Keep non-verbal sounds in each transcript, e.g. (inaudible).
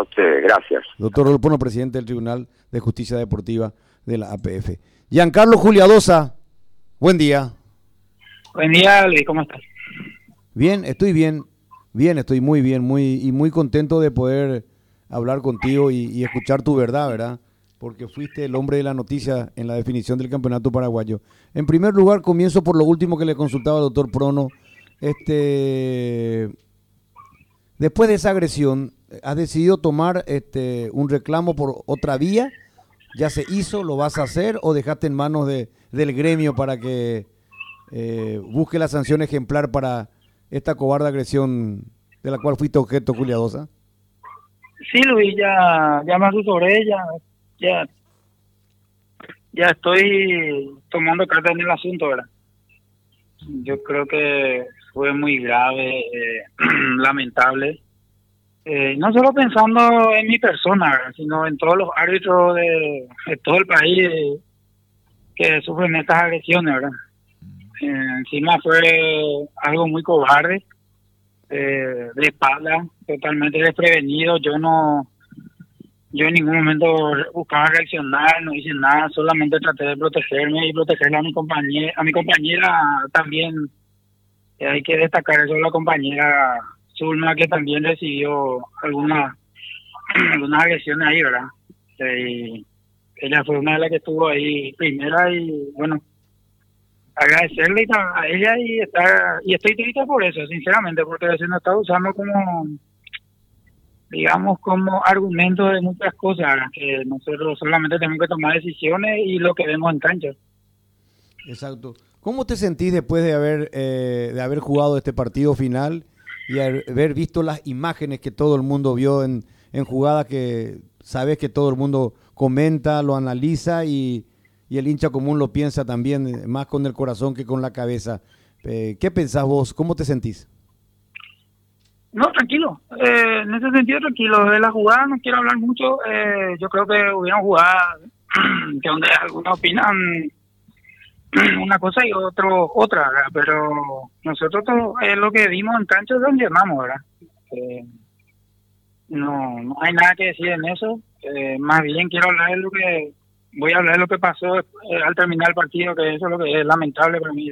a ustedes. Gracias. Doctor Rodolfo, presidente del Tribunal de Justicia Deportiva de la APF. Giancarlo Juliadosa, buen día. Buen día, Luis, ¿cómo estás? Bien, estoy bien, bien, estoy muy bien, muy y muy contento de poder hablar contigo y, y escuchar tu verdad, ¿verdad? Porque fuiste el hombre de la noticia en la definición del campeonato paraguayo. En primer lugar, comienzo por lo último que le consultaba al doctor Prono. Este, después de esa agresión, ¿has decidido tomar este, un reclamo por otra vía? ¿Ya se hizo? ¿Lo vas a hacer? ¿O dejaste en manos de, del gremio para que eh, busque la sanción ejemplar para esta cobarde agresión de la cual fuiste objeto, Juliadosa? Sí, Luis, ya, ya me sobre ella. Ya, ya estoy tomando carta en el asunto, ¿verdad? Yo creo que fue muy grave, eh, (clears throat) lamentable. Eh, no solo pensando en mi persona, sino en todos los árbitros de, de todo el país que sufren estas agresiones, ¿verdad? Eh, encima fue algo muy cobarde, eh, de espalda, totalmente desprevenido. Yo no, yo en ningún momento buscaba reaccionar, no hice nada, solamente traté de protegerme y protegerle a mi compañera, a mi compañera también. Eh, hay que destacar eso la compañera Zulma que también recibió (clears throat) algunas agresiones ahí, ¿verdad? Eh, ella fue una de las que estuvo ahí primera y bueno, agradecerle a ella y estar y estoy triste por eso sinceramente porque se nos está usando como digamos como argumento de muchas cosas que nosotros solamente tenemos que tomar decisiones y lo que vemos en cancha. Exacto. Cómo te sentís después de haber eh, de haber jugado este partido final y haber visto las imágenes que todo el mundo vio en en jugadas que sabes que todo el mundo comenta lo analiza y y el hincha común lo piensa también, eh, más con el corazón que con la cabeza. Eh, ¿Qué pensás vos? ¿Cómo te sentís? No, tranquilo. Eh, en ese sentido, tranquilo. De la jugada no quiero hablar mucho. Eh, yo creo que hubieran jugado (clears throat) que donde algunos opinan (clears throat) una cosa y otro otra, pero nosotros todo, eh, lo que vimos en cancha es donde llamamos, ¿verdad? Eh, no, no hay nada que decir en eso. Eh, más bien quiero hablar de lo que voy a hablar de lo que pasó eh, al terminar el partido, que eso es lo que es lamentable para mí.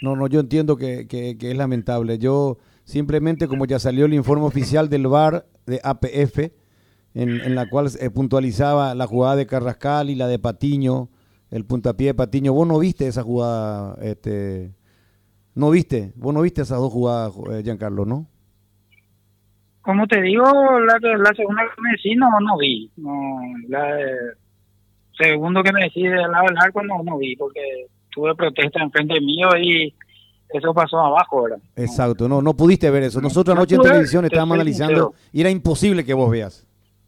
No, no, yo entiendo que, que, es lamentable. Yo simplemente, como ya salió el informe oficial del VAR de APF, en, en la cual puntualizaba la jugada de Carrascal y la de Patiño, el puntapié de Patiño, vos no viste esa jugada, este, no viste, vos no viste esas dos jugadas, eh, Giancarlo, ¿no? Como te digo, la segunda que me decís no, no vi, no, la segundo que me decís del lado del arco no, no vi, porque tuve protesta enfrente mío y eso pasó abajo, ¿verdad? Exacto, no, no pudiste ver eso. Nosotros anoche en televisión estábamos analizando y era imposible que vos veas.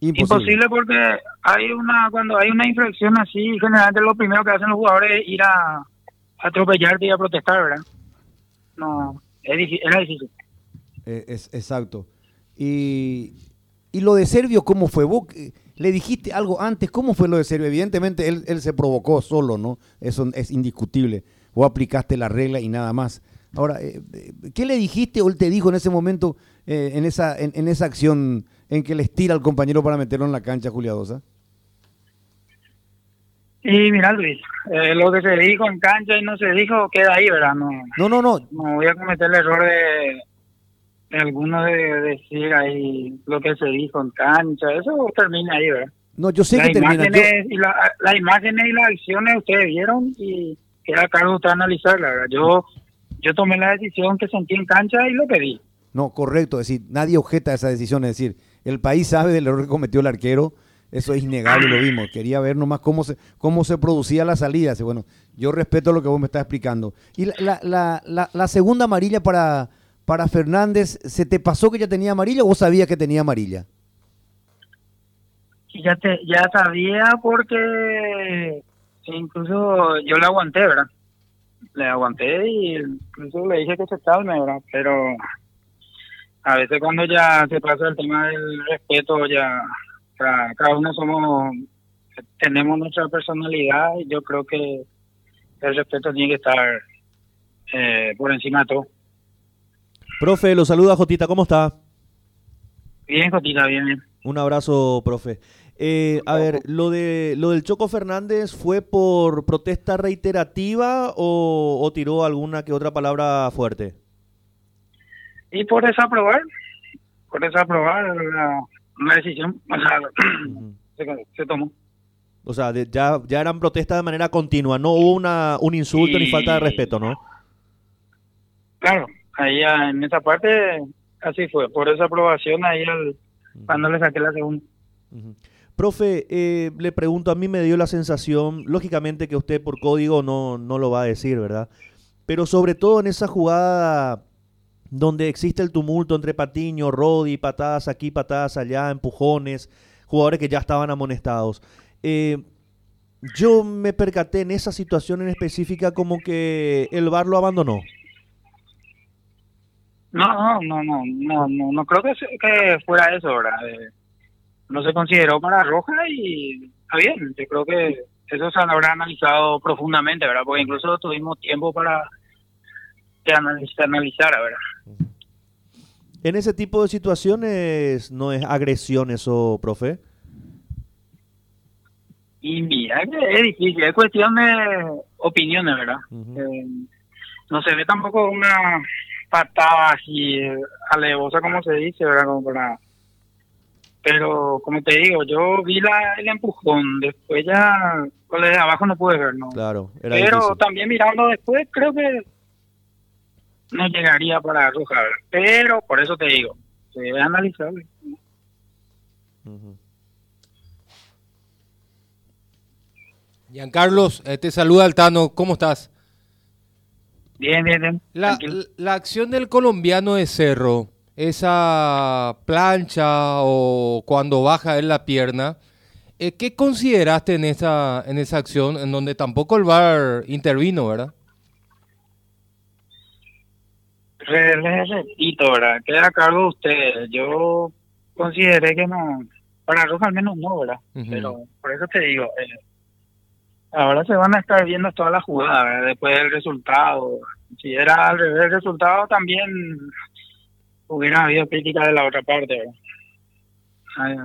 Imposible. Imposible porque hay una cuando hay una infracción así, generalmente lo primero que hacen los jugadores es ir a, a atropellarte y a protestar, ¿verdad? No, es difícil, era difícil. Eh, es, exacto. Y, y lo de Servio, ¿cómo fue? ¿Vos le dijiste algo antes? ¿Cómo fue lo de Servio? Evidentemente él, él se provocó solo, ¿no? Eso es indiscutible. Vos aplicaste la regla y nada más. Ahora, eh, ¿qué le dijiste o él te dijo en ese momento, eh, en, esa, en, en, esa acción en que le estira al compañero para meterlo en la cancha, Juliadosa? Y mira, Luis, eh, lo que se dijo en cancha y no se dijo queda ahí, ¿verdad? No, no, no. No, no voy a cometer el error de, de alguno de, decir ahí lo que se dijo en cancha. Eso termina ahí, ¿verdad? No, yo sé las que termina. Imágenes y la, las imágenes y las acciones ustedes vieron y queda cargo usted analizarla, ¿verdad? Yo, yo tomé la decisión que sentí en cancha y lo pedí. No, correcto, es decir, nadie objeta esa decisión, es decir, el país sabe del error que cometió el arquero, eso es innegable, lo vimos. Quería ver nomás cómo se, cómo se producía la salida. Bueno, yo respeto lo que vos me estás explicando. Y la, la, la, la, la segunda amarilla para, para Fernández, ¿se te pasó que ya tenía amarilla o vos sabías que tenía amarilla? Ya, te, ya sabía porque incluso yo le aguanté, ¿verdad? Le aguanté y incluso le dije que se calme, ¿verdad? Pero a veces cuando ya se pasa el tema del respeto, ya cada, cada uno somos, tenemos nuestra personalidad y yo creo que el respeto tiene que estar eh, por encima de todo. Profe, lo saluda Jotita, ¿cómo está? Bien, Cotita, bien, bien. Un abrazo, profe. Eh, a ver, lo de lo del Choco Fernández fue por protesta reiterativa o, o tiró alguna que otra palabra fuerte. Y por desaprobar, por desaprobar la, una decisión, o sea, (clears throat) se, se tomó. O sea, de- ya, ya eran protestas de manera continua, no hubo una, un insulto ni falta de respeto, ¿no? Claro, ahí ah, en esa parte así fue, por esa aprobación ahí al, cuando le saqué la segunda. Profe, eh, le pregunto, a mí me dio la sensación, lógicamente que usted por código no, no lo va a decir, ¿verdad? Pero sobre todo en esa jugada donde existe el tumulto entre Patiño, Rodi, patadas aquí, patadas allá, empujones, jugadores que ya estaban amonestados. Eh, yo me percaté en esa situación en específica como que el VAR lo abandonó. No, no, no, no, no, no, no creo que, fuera eso, ¿verdad? Eh, no se consideró para roja y está bien, yo creo que eso se habrá analizado profundamente, ¿verdad? Porque incluso tuvimos tiempo para que analiz- se analizara, ¿verdad? En ese tipo de situaciones no es agresión eso, profe. Y mira, que es difícil, es cuestión de opiniones, ¿verdad? Eh, no se ve tampoco una patada así eh, alevosa, como se dice, ¿verdad? Como para... Pero, como te digo, yo vi la, el empujón, después ya con el de abajo no pude ver, ¿no? Claro, era Pero difícil. también mirando después, creo que no llegaría para roja, ¿verdad? Pero, por eso te digo, se debe analizar. Ujú. Giancarlos, eh, te saluda Altano, ¿cómo estás? Bien, bien, bien. La, acción del colombiano de Cerro, esa plancha o cuando baja él la pierna, eh, ¿qué consideraste en esa, en esa acción en donde tampoco el VAR intervino, verdad? ¿Verdad? Queda a cargo de ustedes. Yo consideré que no, para Roja al menos no, ¿verdad? Pero por eso te digo, eh, ahora se van a estar viendo todas las jugadas, ¿verdad? después del resultado. Si era al revés el resultado, también hubiera habido crítica de la otra parte, ¿verdad? Ay,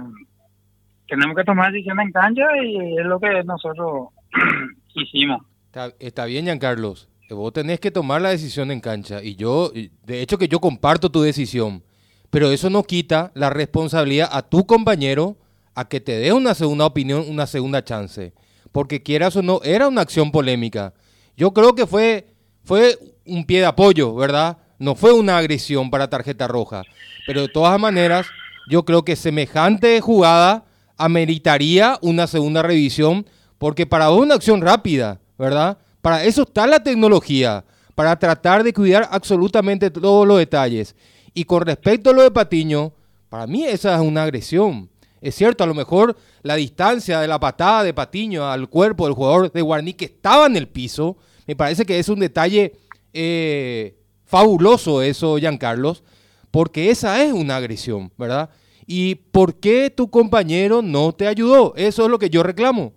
tenemos que tomar decisiones en cancha y es lo que nosotros (clears throat) hicimos. Está, está bien, Giancarlos. Vos tenés que tomar la decisión en cancha. Y yo, de hecho que yo comparto tu decisión. Pero eso no quita la responsabilidad a tu compañero a que te dé una segunda opinión, una segunda chance. Porque quieras o no, era una acción polémica. Yo creo que fue, fue un pie de apoyo, ¿verdad? No fue una agresión para tarjeta roja. Pero de todas maneras, yo creo que semejante jugada ameritaría una segunda revisión, porque para una acción rápida, ¿verdad? Para eso está la tecnología, para tratar de cuidar absolutamente todos los detalles. Y con respecto a lo de Patiño, para mí esa es una agresión. Es cierto, a lo mejor la distancia de la patada de Patiño al cuerpo del jugador de Guarní que estaba en el piso, me parece que es un detalle eh, fabuloso eso, Giancarlos, porque esa es una agresión, ¿verdad? ¿Y por qué tu compañero no te ayudó? Eso es lo que yo reclamo.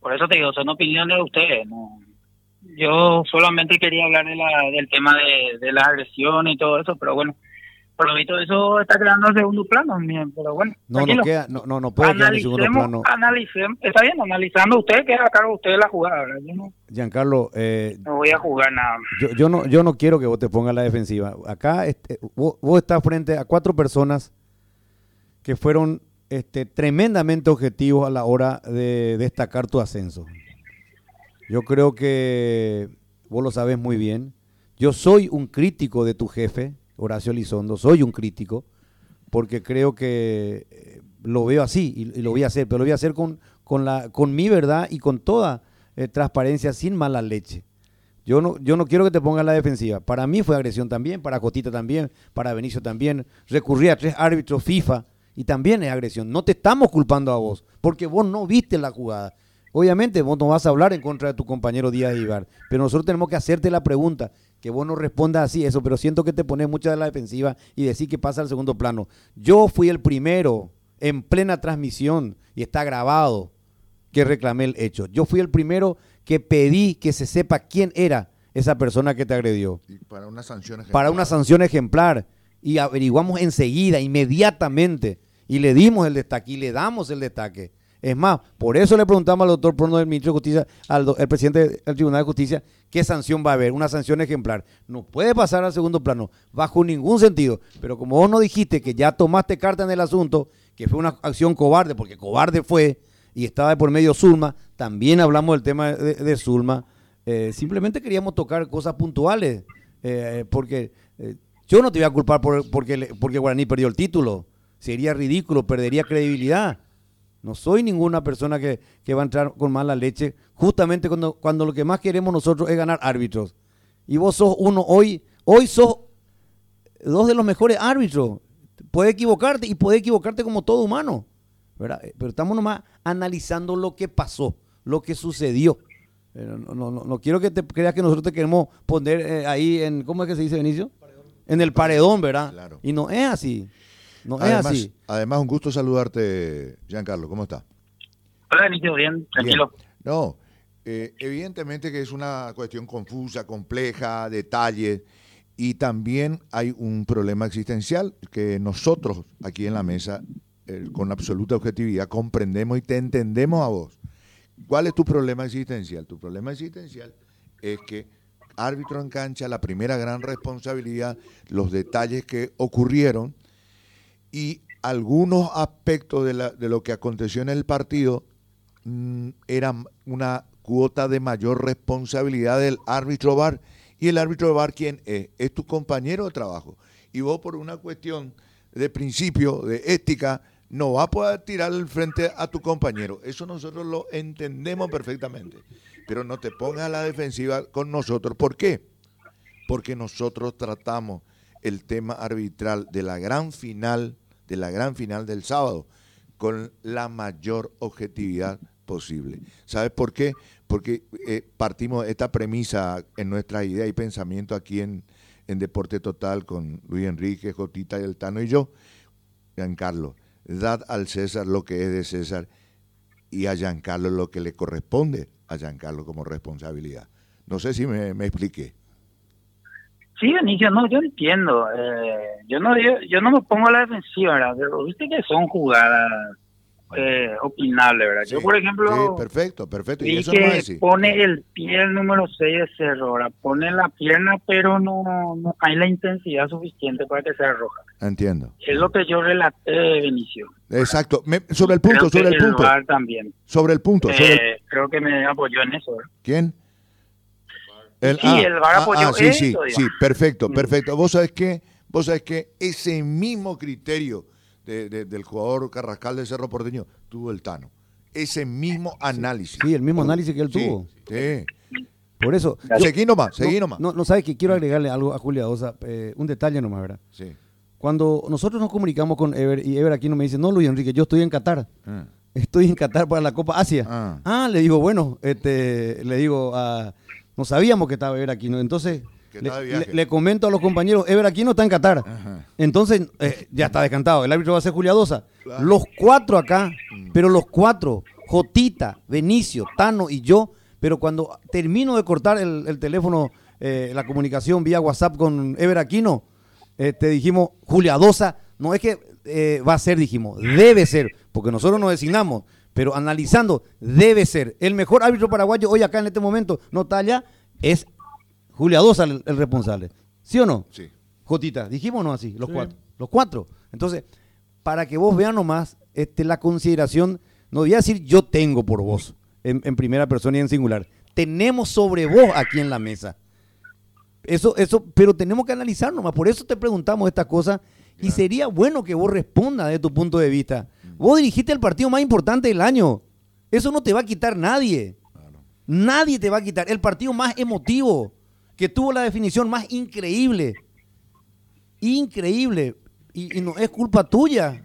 Por eso te digo, son opiniones de ustedes. ¿no? Yo solamente quería hablar de la, del tema de, de la agresión y todo eso, pero bueno, por lo visto eso está quedando en segundo plano, pero bueno. No, no, queda, no, no, no puede quedar en segundo plano. analicemos, está bien, analizando usted, queda a cargo de usted la jugada, ¿verdad? Yo no, Giancarlo, eh, no voy a jugar nada. yo, yo no, yo no quiero que vos te pongas la defensiva. Acá este, vos, vos estás frente a cuatro personas que fueron este, tremendamente objetivos a la hora de destacar tu ascenso. Yo creo que vos lo sabes muy bien. Yo soy un crítico de tu jefe, Horacio Elizondo, soy un crítico, porque creo que eh, lo veo así y, lo voy a hacer, pero lo voy a hacer con, con, la, con mi verdad y con toda eh, transparencia, sin mala leche. Yo no, yo no quiero que te pongas la defensiva. Para mí fue agresión también, para Cotita también, para Benicio también. Recurrí a tres árbitros FIFA y también es agresión. No te estamos culpando a vos, porque vos no viste la jugada. Obviamente vos no vas a hablar en contra de tu compañero Díaz Ibar, pero nosotros tenemos que hacerte la pregunta, que vos no respondas así eso, pero siento que te pones mucha de la defensiva y decir que pasa al segundo plano. Yo fui el primero en plena transmisión y está grabado que reclamé el hecho. Yo fui el primero que pedí que se sepa quién era esa persona que te agredió Y para una sanción ejemplar. para una sanción ejemplar. y averiguamos enseguida, inmediatamente, y le dimos el destaque y le damos el destaque. Es más, por eso le preguntamos al doctor Prono del Ministro de Justicia, al el presidente del Tribunal de Justicia, qué sanción va a haber, una sanción ejemplar. No puede pasar al segundo plano, bajo ningún sentido. Pero como vos no dijiste que ya tomaste carta en el asunto, que fue una acción cobarde, porque cobarde fue, y estaba de por medio Zulma, también hablamos del tema de, de Zulma. Eh, simplemente queríamos tocar cosas puntuales, eh, porque eh, yo no te voy a culpar por, porque, porque Guaraní perdió el título. Sería ridículo, perdería credibilidad. No soy ninguna persona que, que va a entrar con mala leche, justamente cuando, cuando lo que más queremos nosotros es ganar árbitros. Y vos sos uno hoy, hoy sos dos de los mejores árbitros. Puede equivocarte y puede equivocarte como todo humano. ¿verdad? Eh, Pero estamos nomás analizando lo que pasó, lo que sucedió. Eh, No, no, no, no quiero que te creas que nosotros te queremos poner eh, ahí en, ¿cómo es que se dice, Benicio? En el paredón, ¿verdad? Claro. Y no es así. No es Además, así. además, un gusto saludarte, Giancarlo. ¿Cómo está? Hola, bien, tranquilo. Bien. No, eh, evidentemente que es una cuestión confusa, compleja, detalles, y también hay un problema existencial que nosotros aquí en la mesa, eh, con absoluta objetividad, comprendemos y te entendemos a vos. ¿Cuál es tu problema existencial? Tu problema existencial es que árbitro en cancha, la primera gran responsabilidad, los detalles que ocurrieron y algunos aspectos de, la- de lo que aconteció en el partido mm, eran una cuota de mayor responsabilidad del árbitro VAR. ¿Y el árbitro VAR quién es? Es tu compañero de trabajo. Y vos por una cuestión de principio, de ética, no vas a poder tirar el frente a tu compañero. Eso nosotros lo entendemos perfectamente. Pero no te pongas a la defensiva con nosotros. ¿Por qué? Porque nosotros tratamos el tema arbitral de la gran final, de la gran final del sábado, con la mayor objetividad posible. ¿Sabes por qué? Porque eh, partimos esta premisa en nuestra idea y pensamiento aquí en, en Deporte Total con Luis Enrique, Jotita y el Tano y yo, Giancarlo, dad al César lo que es de César y a Giancarlo lo que le corresponde a Giancarlo como responsabilidad. No sé si me, me expliqué. Sí, Benicio, no, yo entiendo. Eh, yo no yo, yo no me pongo a la defensiva, ¿verdad? Pero viste que son jugadas eh, opinables, ¿verdad? yo, por ejemplo, sí, perfecto, perfecto. Y eso no que decir. pone el pie el número 6 de Cerro, ahora pone la pierna, pero no, no hay la intensidad suficiente para que sea roja. Entiendo. Es lo que yo relaté, Benicio. Exacto. Me- sobre el punto, Creo que sobre el punto. También. Sobre el punto. sobre el- Eh, creo que me apoyó en eso, ¿verdad? ¿Quién? Sí, el VAR apoyó sí, sí, sí, digamos. perfecto, Mm. perfecto. Vos sabés que, vos sabés que ese mismo criterio de- de- del jugador Carrascal de Cerro Porteño tuvo el Tano. Ese mismo análisis. Sí, el mismo análisis que él Sí, tuvo. Sí. Por eso. Seguí nomás, seguí no, nomás. No, no sabes que quiero agregarle algo a Julia Osa, eh, un detalle nomás, ¿verdad? Sí. Cuando nosotros nos comunicamos con Ever y Ever aquí no me dice, no, Luis Enrique, yo estoy en Qatar. Ah. Estoy en Qatar para la Copa Asia. Ah. Ah, le digo, bueno, este, le digo, ah, no sabíamos que estaba Ever aquí, ¿no? Entonces, Que le, comento a los compañeros, Ever aquí no está en Qatar. Ajá. Entonces, eh, ya está descantado. El árbitro va a ser Juliadosa. Claro. Los cuatro acá, Mm. pero los cuatro, Jotita, Benicio, Tano y yo, pero cuando termino de cortar el, el teléfono, eh, la comunicación vía WhatsApp con Ever Aquino, eh, te dijimos, Juliadosa, no es que eh, va a ser, dijimos, debe ser, porque nosotros nos designamos, pero analizando, debe ser. El mejor árbitro paraguayo hoy acá en este momento, no está allá, es Juliadosa el, el responsable. ¿Sí o no? Sí. Jotita, dijimos no así, los cuatro. Los cuatro. Entonces, para que vos vean nomás este, la consideración, no voy a decir yo tengo por vos, en, en primera persona y en singular. Tenemos sobre vos aquí en la mesa. Eso, eso, pero tenemos que analizar nomás. Por eso te preguntamos estas cosas. Y sería bueno que vos respondas de tu punto de vista. Vos dirigiste el partido más importante del año. Eso no te va a quitar nadie. Nadie te va a quitar. El partido más emotivo, que tuvo la definición más increíble. Increíble. Y, y no es culpa tuya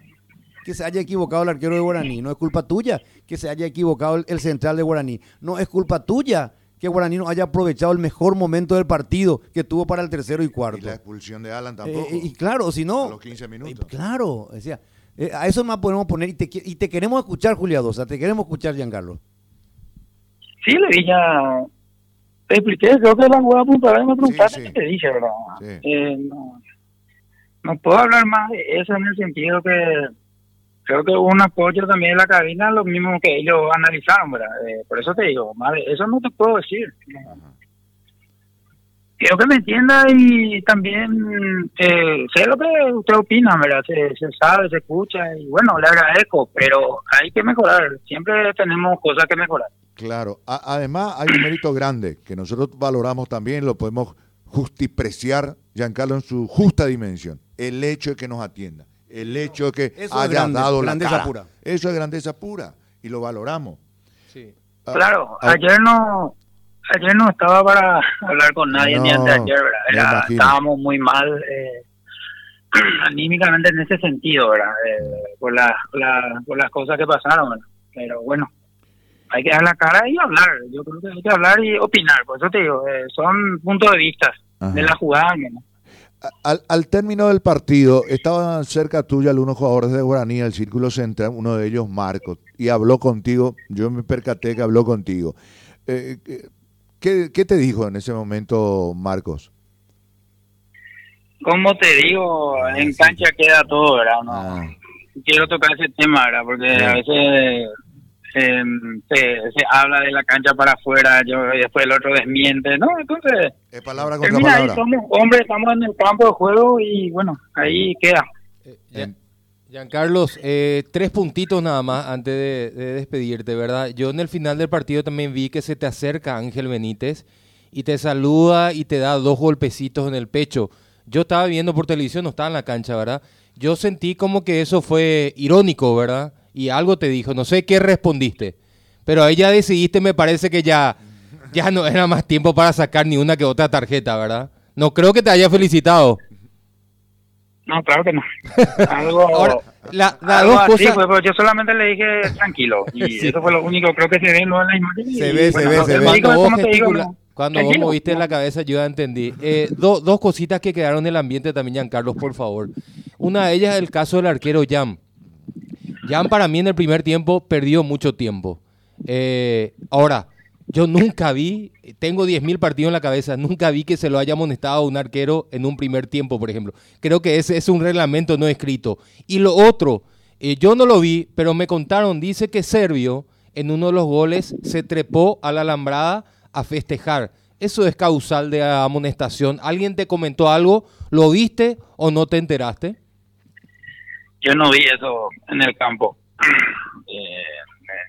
que se haya equivocado el arquero de Guaraní. No es culpa tuya que se haya equivocado el, el central de Guaraní. No es culpa tuya que Guaraní no haya aprovechado el mejor momento del partido que tuvo para el tercero y Y cuarto. la expulsión de Alan tampoco. Eh, y claro, si no. A los 15 minutos. eh, claro, decía, eh, a eso más podemos poner. Y te, y te queremos escuchar, Juliadosa. Te queremos escuchar, Giancarlo. Sí, le dije. Te expliqué, creo que la jugada puntual me preguntaste Sí, sí. qué te dije, ¿verdad? Sí. Eh, no. no puedo hablar más de eso en el sentido que creo que hubo un apoyo también en la cabina, lo mismo que ellos analizaron, ¿verdad? Eh, por eso te digo, de eso no te puedo decir. Quiero que me entienda y también eh, sé lo que usted opina, ¿verdad? Se, se sabe, se escucha y bueno, le agradezco, pero hay que mejorar. Siempre tenemos cosas que mejorar. Claro. A- además, hay un mérito grande que nosotros valoramos también, lo podemos justipreciar, Giancarlo, en su justa dimensión. El hecho de que nos atienda. El hecho de que Eso es haya grande, dado la grandeza cara. pura. Eso es grandeza pura y lo valoramos. Sí. Ah, Claro, ah, ayer no ayer no estaba para hablar con nadie ni antes de ayer, Era- estábamos muy mal eh, (clears throat) anímicamente en ese sentido, ¿verdad? Eh, por, la, por, la- por las cosas que pasaron, ¿verdad? Pero bueno, hay que dar la cara y hablar. Yo creo que hay que hablar y opinar. Por eso te digo, eh, son puntos de vista Ajá. de la jugada. ¿no? Al, al término del partido, estaban cerca tuya algunos jugadores de Guaraní, el círculo central, uno de ellos Marcos, y habló contigo, yo me percaté que habló contigo. Eh, ¿qué, qué te dijo en ese momento Marcos? Como te digo, Ah, en sí. cancha queda todo, ¿verdad? No, Ah, quiero tocar ese tema, ¿verdad? Porque Bien. a veces eh, se, se habla de la cancha para afuera, yo y después el otro desmiente, ¿no? Entonces, es palabra contra termina ahí, palabra. somos hombres, estamos en el campo de juego y bueno, ahí queda. Eh, ya- Giancarlos, eh, tres puntitos nada más antes de, de despedirte, ¿verdad? Yo en el final del partido también vi que se te acerca Ángel Benítez y te saluda y te da dos golpecitos en el pecho. Yo estaba viendo por televisión, no estaba en la cancha, ¿verdad? Yo sentí como que eso fue irónico, ¿verdad? Y algo te dijo, no sé qué respondiste, pero ahí ya decidiste, me parece que ya, ya no era más tiempo para sacar ni una que otra tarjeta, ¿verdad? No creo que te haya felicitado. No, claro que no. (laughs) Algo, Ahora, la- algo dos así cosas- fue, pero yo solamente le dije tranquilo y (laughs) eso fue lo único, creo que se ve luego en la imagen. Se ve, se bueno, ve, no, se ve. Cuando vos, "¿Cómo te digo? No, cuando vos tranquilo". moviste la cabeza, yo ya entendí. Eh, do- dos cositas que quedaron en el ambiente también, Giancarlos, por favor. Una de ellas es el caso del arquero Jam. Jam para mí en el primer tiempo perdió mucho tiempo. Eh, ahora, yo nunca vi, tengo 10.000 partidos en la cabeza, nunca vi que se lo haya amonestado a un arquero en un primer tiempo, por ejemplo. Creo que ese es un reglamento no escrito. Y lo otro, eh, yo no lo vi, pero me contaron, dice que Servio en uno de los goles se trepó a la alambrada a festejar. Eso es causal de amonestación. ¿Alguien te comentó algo? ¿Lo viste o no te enteraste? Yo no vi eso en el campo. (clears throat) Eh,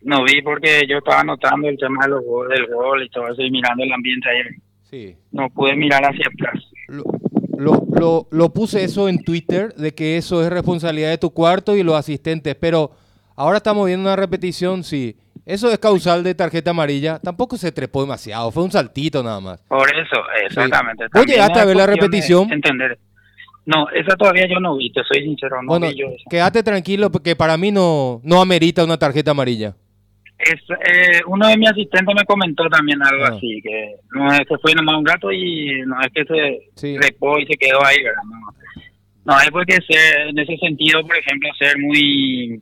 no vi porque yo estaba notando el tema de los gol- del gol y todo eso y mirando el ambiente ahí. Sí. No pude mirar hacia atrás. Lo, lo, lo- lo puse eso en Twitter, de que eso es responsabilidad de tu cuarto y los asistentes, pero ahora estamos viendo una repetición, sí. Eso es causal de tarjeta amarilla. Tampoco se trepó demasiado, fue un saltito nada más. Por eso, exactamente. ¿Vos También llegaste a ver la repetición? Entender. No, esa todavía yo no vi, te soy sincero, no bueno, vi yo eso. quédate tranquilo porque para mí no, no amerita una tarjeta amarilla. Es, eh, uno de mis asistentes me comentó también algo Ah. así, que no es que fue nomás un rato y no es que se Sí. repó y se quedó ahí, ¿verdad? No, no es porque ser, en ese sentido, por ejemplo, ser muy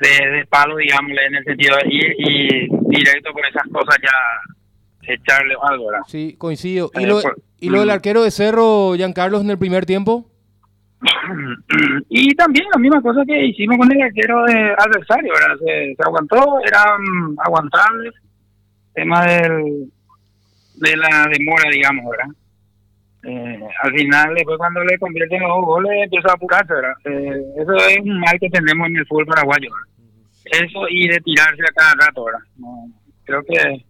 de, de palo, digamos, en el sentido de ir y directo por esas cosas ya echarle algo, ¿verdad? Sí, coincido. ¿Y Eh, lo, por- y lo del mm. arquero de Cerro, Giancarlos, en el primer tiempo? (coughs) y también la misma cosa que hicimos con el arquero de adversario, ¿verdad? Se, aguantó, era mm, aguantable. Tema del, de la demora, digamos, ¿verdad? Eh, al final, después cuando le convierten los goles, empieza a apurarse, ¿verdad? Eh, eso es un mal que tenemos en el fútbol paraguayo. Eso y de tirarse a cada rato, ¿verdad? No, creo que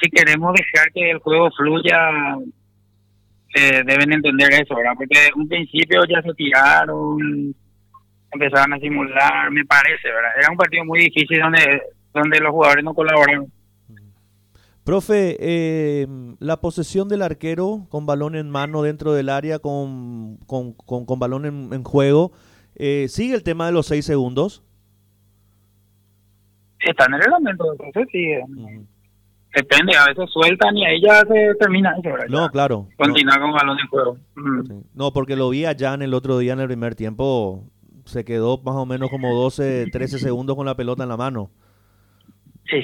si queremos dejar que el juego fluya, eh, deben entender eso, ¿verdad? Porque en un principio ya se tiraron, empezaron a simular, me parece, ¿verdad? Era un partido muy difícil donde, donde los jugadores no colaboraron. Profe, eh, la posesión del arquero con balón en mano dentro del área, con, con, con- con balón en, en juego, eh, ¿sigue el tema de los seis segundos? Está en el reglamento, entonces sí, Ujú. Depende, a veces sueltan y ahí ya se termina eso. No, claro. No, Continúa con balón en juego. Mm. sí. No, porque lo vi allá en el otro día en el primer tiempo, se quedó más o menos como 12, 13 segundos con la pelota en la mano. Sí,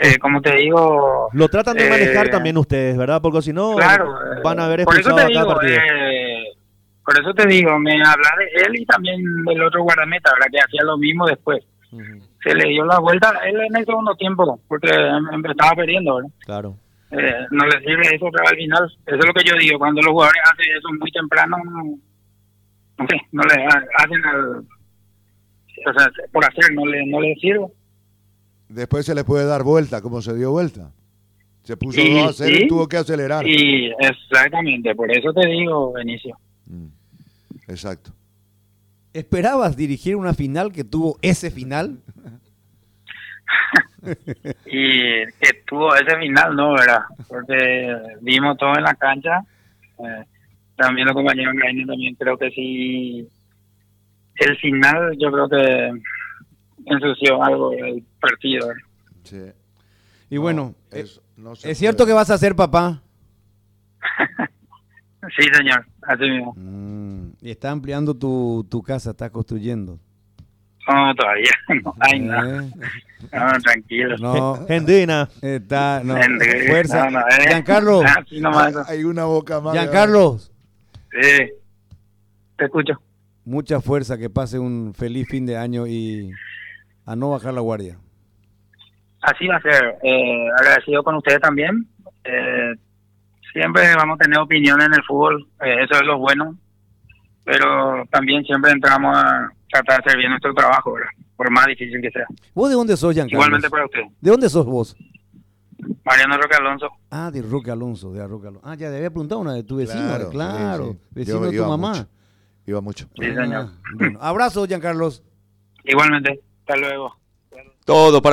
eh, como te digo... Lo tratan de eh, manejar también ustedes, ¿verdad? Porque si no, Claro. van a haber por eso expulsado te a cada digo, eh, por eso te digo, me habla de él y también del otro guardameta, ¿verdad? Que hacía lo mismo después. Ujú, Se le dio la vuelta él en el segundo tiempo, porque em- estaba perdiendo, ¿verdad? Claro. Eh, no le sirve eso vez al final. Eso es lo que yo digo, cuando los jugadores hacen eso muy temprano, no, no sé, no le ha- hacen al, o sea, por hacer, no le, no le sirve. Después se le puede dar vuelta, como se dio vuelta. Se puso Sí, 2 a 0 sí. y tuvo que acelerar. Y exactamente, por eso te digo, Benicio. Mm, Exacto. ¿Esperabas dirigir una final que tuvo ese final? Y que tuvo ese final, ¿no? ¿Verdad? Porque vimos todo en la cancha. eh, también los compañeros Graini también creo que sí. El final yo creo que ensució algo el partido. ¿verdad? Sí. Y bueno, No, eh, es, no ¿es cierto que vas a ser papá? (laughs) Sí, señor, así mismo. Mm, y está ampliando tu, tu casa, está construyendo. No, todavía. (laughs) No, ay, no. Eh, No, tranquilo. No, Gendina, está, no, fuerza. no, no, eh. Giancarlo. (laughs) Hay una boca más. Giancarlo, Sí. Te escucho. mucha fuerza, que pase un feliz fin de año y a no bajar la guardia. Así va a ser. Eh, agradecido con ustedes también. Eh, siempre vamos a tener opiniones en el fútbol, eh, eso es lo bueno, pero también siempre entramos a tratar de hacer bien nuestro trabajo, ¿verdad? por más difícil que sea. ¿Vos de dónde sos, Giancarlo? Igualmente para usted. ¿De dónde sos vos? Mariano Roque Alonso. Ah, de Roque Alonso, de Roque Alonso. Ah, ya te había preguntado una de tu vecino, claro, Claro, sí, sí. vecino Yo de tu mamá. mucho. Iba mucho. Sí, señor. Ah, bueno, abrazo, Giancarlos. Igualmente. Hasta luego. Todo para